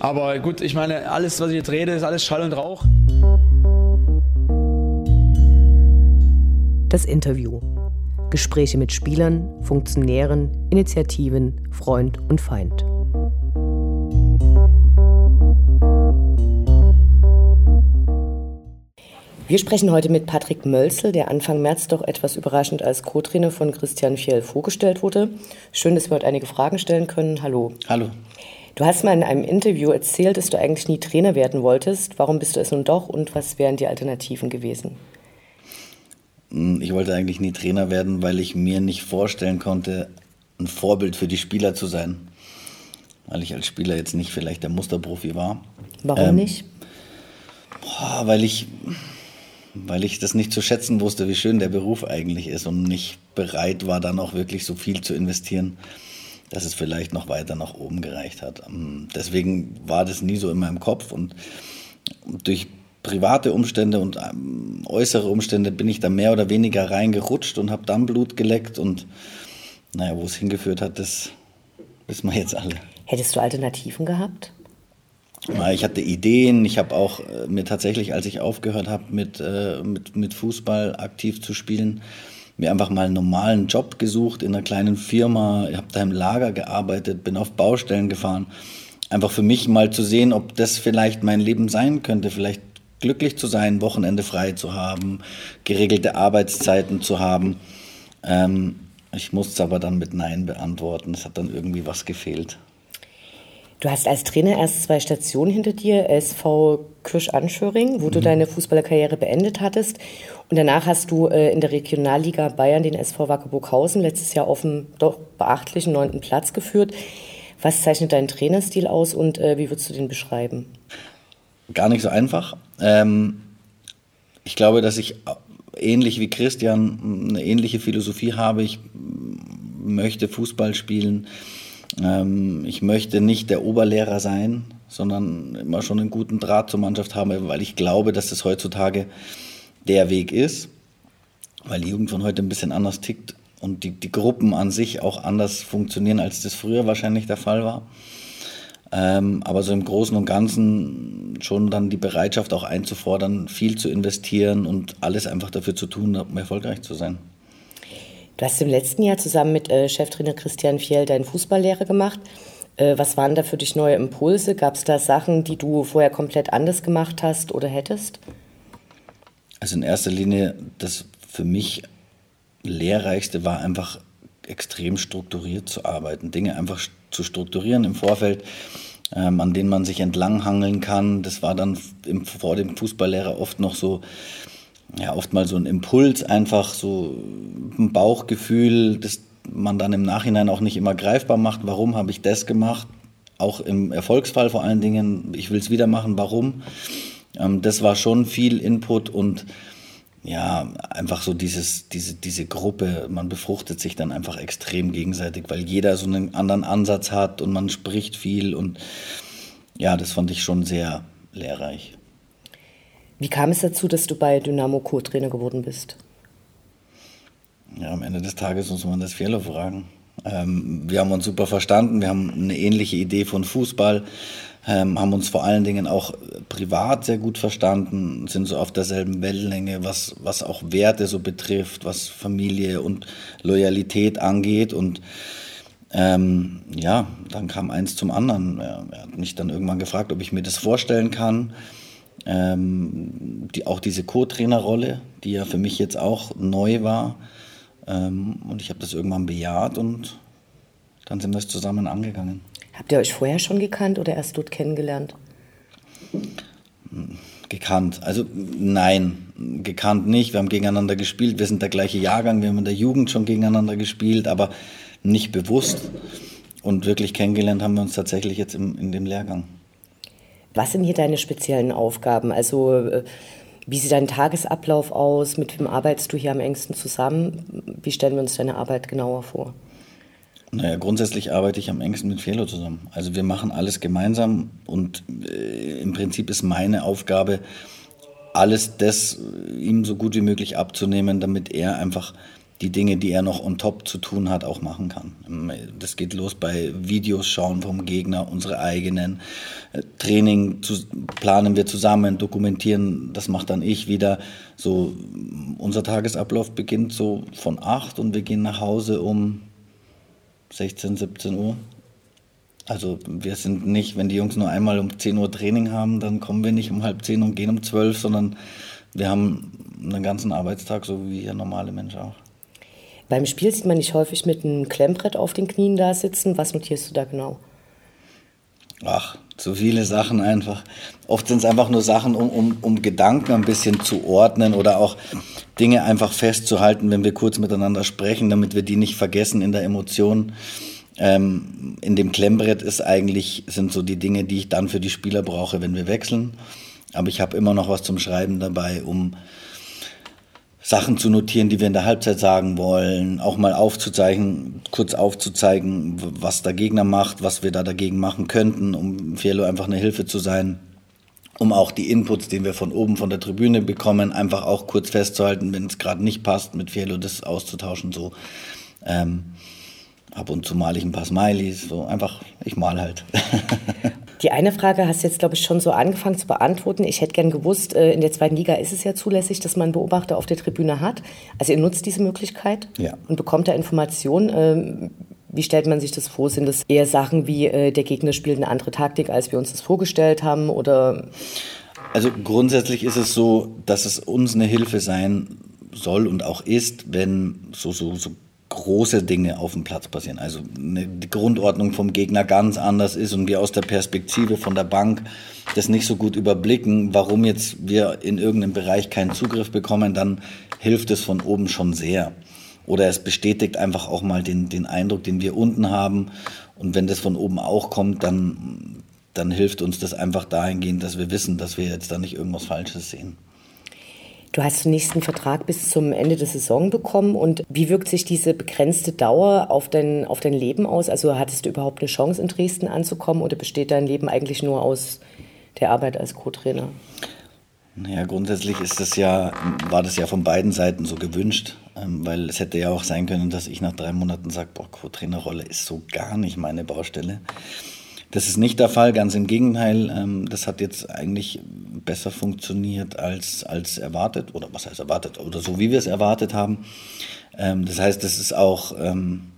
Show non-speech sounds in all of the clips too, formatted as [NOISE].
Aber gut, ich meine, alles, was ich jetzt rede, ist alles Schall und Rauch. Das Interview. Gespräche mit Spielern, Funktionären, Initiativen, Freund und Feind. Wir sprechen heute mit Patrick Mölzel, der Anfang März doch etwas überraschend als Co-Trainer von Christian Fjell vorgestellt wurde. Schön, dass wir heute einige Fragen stellen können. Hallo. Hallo. Du hast mal in einem Interview erzählt, dass du eigentlich nie Trainer werden wolltest. Warum bist du es nun doch und was wären die Alternativen gewesen? Hm, ich wollte eigentlich nie Trainer werden, weil ich mir nicht vorstellen konnte, ein Vorbild für die Spieler zu sein. Weil ich als Spieler jetzt nicht vielleicht der Musterprofi war. Warum ähm, nicht? Boah, weil ich weil ich das nicht zu schätzen wusste, wie schön der Beruf eigentlich ist und nicht bereit war, dann auch wirklich so viel zu investieren, dass es vielleicht noch weiter nach oben gereicht hat. Ähm, deswegen war das nie so in meinem Kopf und durch private Umstände und ähm, äußere Umstände bin ich da mehr oder weniger reingerutscht und habe dann Blut geleckt und naja, wo es hingeführt hat, das wissen wir jetzt alle. Hättest du Alternativen gehabt? Ich hatte Ideen. Ich habe auch äh, mir tatsächlich, als ich aufgehört habe, mit, äh, mit, mit Fußball aktiv zu spielen, mir einfach mal einen normalen Job gesucht in einer kleinen Firma. Ich habe da im Lager gearbeitet, bin auf Baustellen gefahren. Einfach für mich mal zu sehen, ob das vielleicht mein Leben sein könnte. Vielleicht glücklich zu sein, Wochenende frei zu haben, geregelte Arbeitszeiten zu haben. Ähm, ich musste es aber dann mit Nein beantworten. Es hat dann irgendwie was gefehlt. Du hast als Trainer erst zwei Stationen hinter dir, SV Kirsch-Anschöring, wo mhm. du deine Fußballerkarriere beendet hattest. Und danach hast du äh, in der Regionalliga Bayern den SV Wackerburghausen letztes Jahr auf dem doch beachtlichen neunten Platz geführt. Was zeichnet deinen Trainerstil aus und äh, wie würdest du den beschreiben? Gar nicht so einfach. Ähm, ich glaube, dass ich ähnlich wie Christian eine ähnliche Philosophie habe. Ich möchte Fußball spielen ähm, ich möchte nicht der Oberlehrer sein, sondern immer schon einen guten Draht zur Mannschaft haben, weil ich glaube, dass das heutzutage der Weg ist, weil die Jugend von heute ein bisschen anders tickt und die, die Gruppen an sich auch anders funktionieren, als das früher wahrscheinlich der Fall war. Ähm, aber so im Großen und Ganzen schon dann die Bereitschaft auch einzufordern, viel zu investieren und alles einfach dafür zu tun, um erfolgreich zu sein. Du hast im letzten Jahr zusammen mit äh, Cheftrainer Christian Fjell deine Fußballlehre gemacht. Äh, was waren da für dich neue Impulse? Gab es da Sachen, die du vorher komplett anders gemacht hast oder hättest? Also in erster Linie, das für mich lehrreichste war einfach extrem strukturiert zu arbeiten, Dinge einfach zu strukturieren im Vorfeld, ähm, an denen man sich entlanghangeln kann. Das war dann im, vor dem Fußballlehrer oft noch so ja, oft mal so ein Impuls, einfach so ein Bauchgefühl, das man dann im Nachhinein auch nicht immer greifbar macht. Warum habe ich das gemacht? Auch im Erfolgsfall vor allen Dingen, ich will es wieder machen, warum? Ähm, das war schon viel Input und ja, einfach so dieses, diese, diese Gruppe, man befruchtet sich dann einfach extrem gegenseitig, weil jeder so einen anderen Ansatz hat und man spricht viel und ja, das fand ich schon sehr lehrreich. Wie kam es dazu, dass du bei Dynamo Co-Trainer geworden bist? Ja, am Ende des Tages muss man das Fehler fragen. Ähm, wir haben uns super verstanden, wir haben eine ähnliche Idee von Fußball, ähm, haben uns vor allen Dingen auch privat sehr gut verstanden, sind so auf derselben Wellenlänge, was, was auch Werte so betrifft, was Familie und Loyalität angeht. Und ähm, ja, dann kam eins zum anderen. Er, er hat mich dann irgendwann gefragt, ob ich mir das vorstellen kann ähm, die, auch diese Co-Trainer-Rolle, die ja für mich jetzt auch neu war. Ähm, und ich habe das irgendwann bejaht und dann sind wir es zusammen angegangen. Habt ihr euch vorher schon gekannt oder erst dort kennengelernt? Gekannt. Also nein, gekannt nicht. Wir haben gegeneinander gespielt. Wir sind der gleiche Jahrgang. Wir haben in der Jugend schon gegeneinander gespielt, aber nicht bewusst. Und wirklich kennengelernt haben wir uns tatsächlich jetzt im, in dem Lehrgang. Was sind hier deine speziellen Aufgaben? Also äh, wie sieht dein Tagesablauf aus? Mit wem arbeitest du hier am engsten zusammen? Wie stellen wir uns deine Arbeit genauer vor? Naja, grundsätzlich arbeite ich am engsten mit Felo zusammen. Also wir machen alles gemeinsam und äh, im Prinzip ist meine Aufgabe, alles das ihm so gut wie möglich abzunehmen, damit er einfach die Dinge, die er noch on top zu tun hat, auch machen kann. Das geht los bei Videos schauen vom Gegner, unsere eigenen. Äh, Training zu, planen wir zusammen, dokumentieren, das macht dann ich wieder. So, unser Tagesablauf beginnt so von 8 und wir gehen nach Hause um 16, 17 Uhr. Also wir sind nicht, wenn die Jungs nur einmal um 10 Uhr Training haben, dann kommen wir nicht um halb 10 und gehen um 12, sondern wir haben einen ganzen Arbeitstag, so wie der normale Mensch auch. Beim Spiel sieht man dich häufig mit einem Klemmbrett auf den Knien da sitzen. Was notierst du da genau? Ach, zu viele Sachen einfach. Oft sind es einfach nur Sachen, um, um, um Gedanken ein bisschen zu ordnen oder auch Dinge einfach festzuhalten, wenn wir kurz miteinander sprechen, damit wir die nicht vergessen in der Emotion. Ähm, in dem Klemmbrett ist eigentlich, sind so die Dinge, die ich dann für die Spieler brauche, wenn wir wechseln. Aber ich habe immer noch was zum Schreiben dabei, um Sachen zu notieren, die wir in der Halbzeit sagen wollen, auch mal aufzuzeigen, kurz aufzuzeigen, was der Gegner macht, was wir da dagegen machen könnten, um Fiello einfach eine Hilfe zu sein, um auch die Inputs, die wir von oben von der Tribüne bekommen, einfach auch kurz festzuhalten, wenn es gerade nicht passt, mit Fiello das auszutauschen, so. Ähm, ab und zu male ich ein paar Smileys, so einfach, ich mal halt. [LAUGHS] Die eine Frage hast du jetzt, glaube ich, schon so angefangen zu beantworten. Ich hätte gern gewusst, äh, in der zweiten Liga ist es ja zulässig, dass man Beobachter auf der Tribüne hat. Also ihr nutzt diese Möglichkeit ja. und bekommt da Informationen. Ähm, wie stellt man sich das vor? Sind das eher Sachen wie, äh, der Gegner spielt eine andere Taktik, als wir uns das vorgestellt haben? Oder? Also grundsätzlich ist es so, dass es uns eine Hilfe sein soll und auch ist, wenn so, so, so große Dinge auf dem Platz passieren. Also die Grundordnung vom Gegner ganz anders ist und wir aus der Perspektive von der Bank das nicht so gut überblicken, warum jetzt wir in irgendeinem Bereich keinen Zugriff bekommen, dann hilft es von oben schon sehr. Oder es bestätigt einfach auch mal den, den Eindruck, den wir unten haben. Und wenn das von oben auch kommt, dann, dann hilft uns das einfach dahingehend, dass wir wissen, dass wir jetzt da nicht irgendwas Falsches sehen. Du hast den nächsten Vertrag bis zum Ende der Saison bekommen. Und wie wirkt sich diese begrenzte Dauer auf dein, auf dein Leben aus? Also hattest du überhaupt eine Chance, in Dresden anzukommen oder besteht dein Leben eigentlich nur aus der Arbeit als Co-Trainer? Naja, grundsätzlich ist das ja, war das ja von beiden Seiten so gewünscht, ähm, weil es hätte ja auch sein können, dass ich nach drei Monaten sage, Co-Trainerrolle ist so gar nicht meine Baustelle. Das ist nicht der Fall, ganz im Gegenteil. Ähm, das hat jetzt eigentlich besser funktioniert als, als erwartet, oder was heißt erwartet, oder so wie wir es erwartet haben. Ähm, das heißt, es ist auch ähm,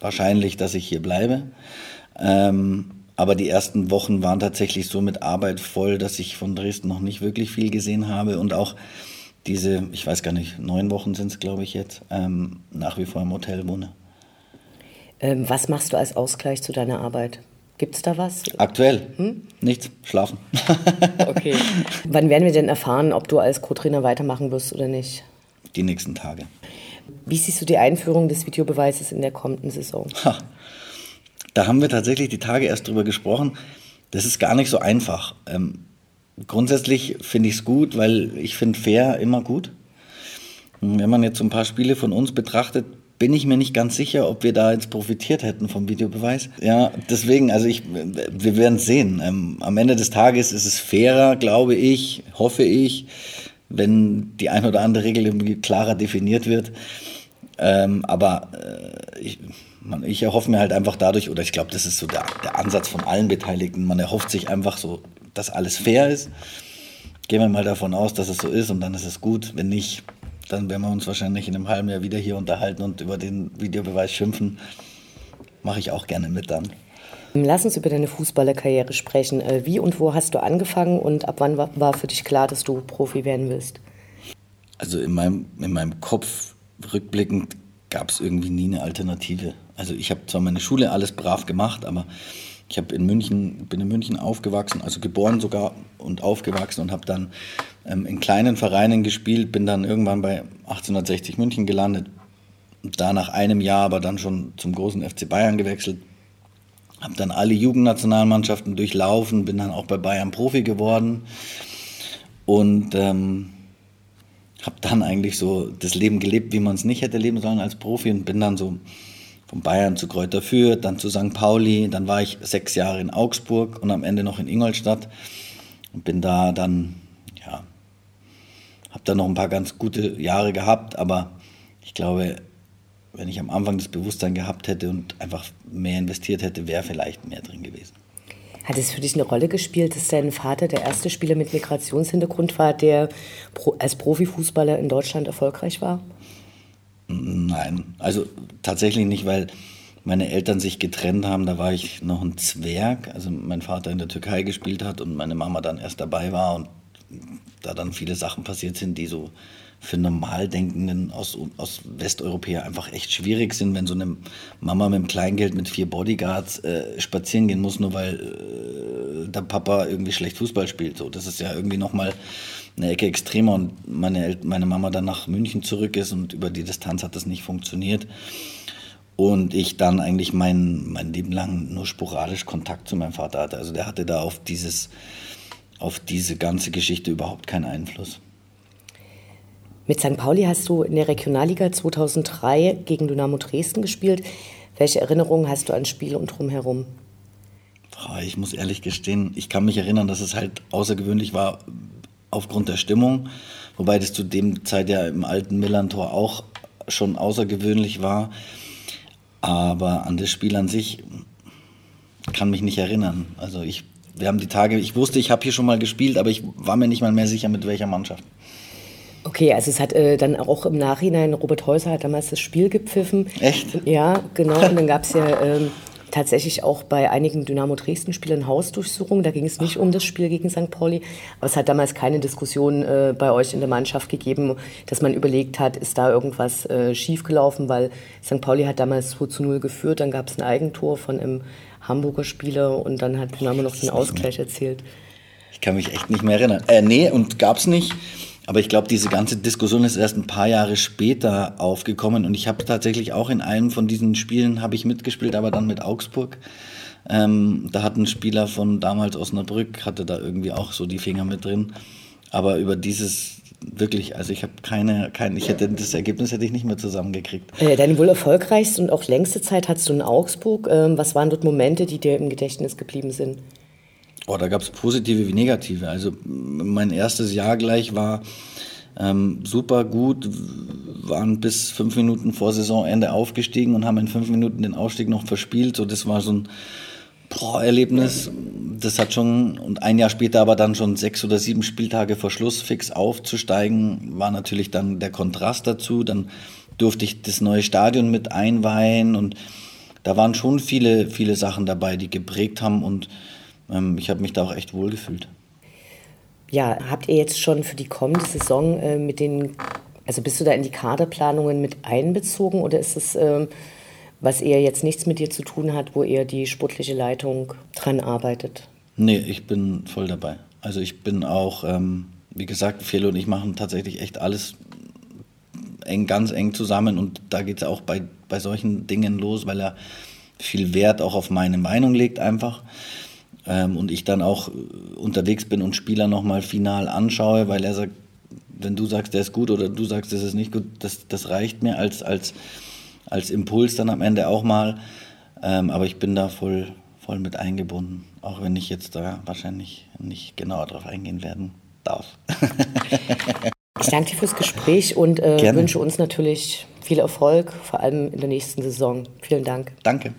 wahrscheinlich, dass ich hier bleibe. aber die ersten Wochen waren tatsächlich so mit Arbeit voll, dass ich von Dresden noch nicht wirklich viel gesehen habe und auch diese, ich weiß gar nicht, neun Wochen sind es, glaube ich, jetzt, nach wie vor im Hotel wohne. was machst du als Ausgleich zu deiner Arbeit? Gibt es da was? Aktuell? Hm? Nichts. Schlafen. [LAUGHS] okay. Wann werden wir denn erfahren, ob du als Co-Trainer weitermachen wirst oder nicht? Die nächsten Tage. Wie siehst du die Einführung des Videobeweises in der kommenden Saison? Ha. Da haben wir tatsächlich die Tage erst drüber gesprochen. Das ist gar nicht so einfach. Ähm, grundsätzlich finde ich es gut, weil ich finde fair immer gut. Wenn man jetzt so ein paar Spiele von uns betrachtet, bin ich mir nicht ganz sicher, ob wir da jetzt profitiert hätten vom Videobeweis. Ja, deswegen, also ich, wir werden es sehen. Ähm, am Ende des Tages ist es fairer, glaube ich, hoffe ich, wenn die ein oder andere Regel klarer definiert wird. Ähm, aber äh, ich, man, ich erhoffe mir halt einfach dadurch, oder ich glaube, das ist so der, der Ansatz von allen Beteiligten, man erhofft sich einfach so, dass alles fair ist. Gehen wir mal davon aus, dass es so ist und dann ist es gut. Wenn nicht, dann werden wir uns wahrscheinlich in einem halben Jahr wieder hier unterhalten und über den Videobeweis schimpfen. Mache ich auch gerne mit dann. Lass uns über deine Fußballerkarriere sprechen. Äh, wie und wo hast du angefangen und ab wann war für dich klar, dass du Profi werden willst? Also in meinem, in meinem Kopf rückblickend gab es irgendwie nie eine Alternative. Also ich habe zwar meine Schule alles brav gemacht, aber ich habe in München, bin in München aufgewachsen, also geboren sogar und aufgewachsen und habe dann ähm, in kleinen Vereinen gespielt, bin dann irgendwann bei 1860 München gelandet, da nach einem Jahr aber dann schon zum großen FC Bayern gewechselt, habe dann alle Jugendnationalmannschaften durchlaufen, bin dann auch bei Bayern Profi geworden und ähm, habe dann eigentlich so das Leben gelebt, wie man es nicht hätte leben sollen als Profi und bin dann so von Bayern zu Kräuter Fürth, dann zu St. Pauli, dann war ich sechs Jahre in Augsburg und am Ende noch in Ingolstadt und bin da dann, ja, habe da noch ein paar ganz gute Jahre gehabt, aber ich glaube, wenn ich am Anfang das Bewusstsein gehabt hätte und einfach mehr investiert hätte, wäre vielleicht mehr drin gewesen. Hat es für dich eine Rolle gespielt, dass dein Vater der erste Spieler mit Migrationshintergrund war, der als Profifußballer in Deutschland erfolgreich war? Nein, also tatsächlich nicht, weil meine Eltern sich getrennt haben. Da war ich noch ein Zwerg, also mein Vater in der Türkei gespielt hat und meine Mama dann erst dabei war und da dann viele Sachen passiert sind, die so für Normaldenkenden aus, aus Westeuropäer einfach echt schwierig sind, wenn so eine Mama mit dem Kleingeld mit vier Bodyguards äh, spazieren gehen muss, nur weil äh, der Papa irgendwie schlecht Fußball spielt. So, das ist ja irgendwie nochmal eine Ecke extremer und meine, meine Mama dann nach München zurück ist und über die Distanz hat das nicht funktioniert. Und ich dann eigentlich mein, mein Leben lang nur sporadisch Kontakt zu meinem Vater hatte. Also der hatte da auf dieses, auf diese ganze Geschichte überhaupt keinen Einfluss. Mit St. Pauli hast du in der Regionalliga 2003 gegen Dynamo Dresden gespielt. Welche Erinnerungen hast du an Spiel und drumherum? Ich muss ehrlich gestehen, ich kann mich erinnern, dass es halt außergewöhnlich war aufgrund der Stimmung, wobei das zu dem Zeit ja im alten Millantor auch schon außergewöhnlich war. Aber an das Spiel an sich kann mich nicht erinnern. Also ich, wir haben die Tage, ich wusste, ich habe hier schon mal gespielt, aber ich war mir nicht mal mehr sicher, mit welcher Mannschaft. Okay, also es hat äh, dann auch im Nachhinein, Robert Häuser hat damals das Spiel gepfiffen. Echt? Ja, genau. Und dann gab es ja ähm, tatsächlich auch bei einigen Dynamo Dresden-Spielern Hausdurchsuchungen. Da ging es nicht um das Spiel gegen St. Pauli. Aber es hat damals keine Diskussion äh, bei euch in der Mannschaft gegeben, dass man überlegt hat, ist da irgendwas äh, schiefgelaufen, weil St. Pauli hat damals 2 zu 0 geführt. Dann gab es ein Eigentor von einem Hamburger Spieler und dann hat Dynamo noch den Ausgleich erzielt. Ich kann mich echt nicht mehr erinnern. Äh, nee, und gab es nicht. Aber ich glaube, diese ganze Diskussion ist erst ein paar Jahre später aufgekommen und ich habe tatsächlich auch in einem von diesen Spielen habe ich mitgespielt, aber dann mit Augsburg. Ähm, da hat ein Spieler von damals Osnabrück hatte da irgendwie auch so die Finger mit drin. Aber über dieses wirklich, also ich habe keine, kein, ich hätte das Ergebnis hätte ich nicht mehr zusammengekriegt. Äh, deine wohl erfolgreichste und auch längste Zeit hattest du in Augsburg. Ähm, was waren dort Momente, die dir im Gedächtnis geblieben sind? Oh, da gab es positive wie negative. Also mein erstes Jahr gleich war ähm, super gut, waren bis fünf Minuten vor Saisonende aufgestiegen und haben in fünf Minuten den Aufstieg noch verspielt. So, das war so ein boah, Erlebnis. Das hat schon, und ein Jahr später aber dann schon sechs oder sieben Spieltage vor Schluss fix aufzusteigen, war natürlich dann der Kontrast dazu. Dann durfte ich das neue Stadion mit einweihen und da waren schon viele, viele Sachen dabei, die geprägt haben und ähm, ich habe mich da auch echt wohl gefühlt. Ja, habt ihr jetzt schon für die kommende Saison äh, mit den, also bist du da in die Kaderplanungen mit einbezogen oder ist es, ähm, was eher jetzt nichts mit dir zu tun hat, wo eher die sportliche Leitung dran arbeitet? Nee, ich bin voll dabei. Also ich bin auch, ähm, wie gesagt, Felo und ich machen tatsächlich echt alles eng, ganz eng zusammen und da geht es auch bei, bei solchen Dingen los, weil er viel Wert auch auf meine Meinung legt einfach ähm, und ich dann auch äh, unterwegs bin und Spieler nochmal final anschaue, weil er sagt, wenn du sagst, der ist gut oder du sagst, das ist nicht gut, das, das reicht mir als, als, als Impuls dann am Ende auch mal. Ähm, aber ich bin da voll, voll mit eingebunden, auch wenn ich jetzt da wahrscheinlich nicht genauer drauf eingehen werden darf. [LAUGHS] ich danke dir fürs Gespräch und äh, wünsche uns natürlich viel Erfolg, vor allem in der nächsten Saison. Vielen Dank. Danke.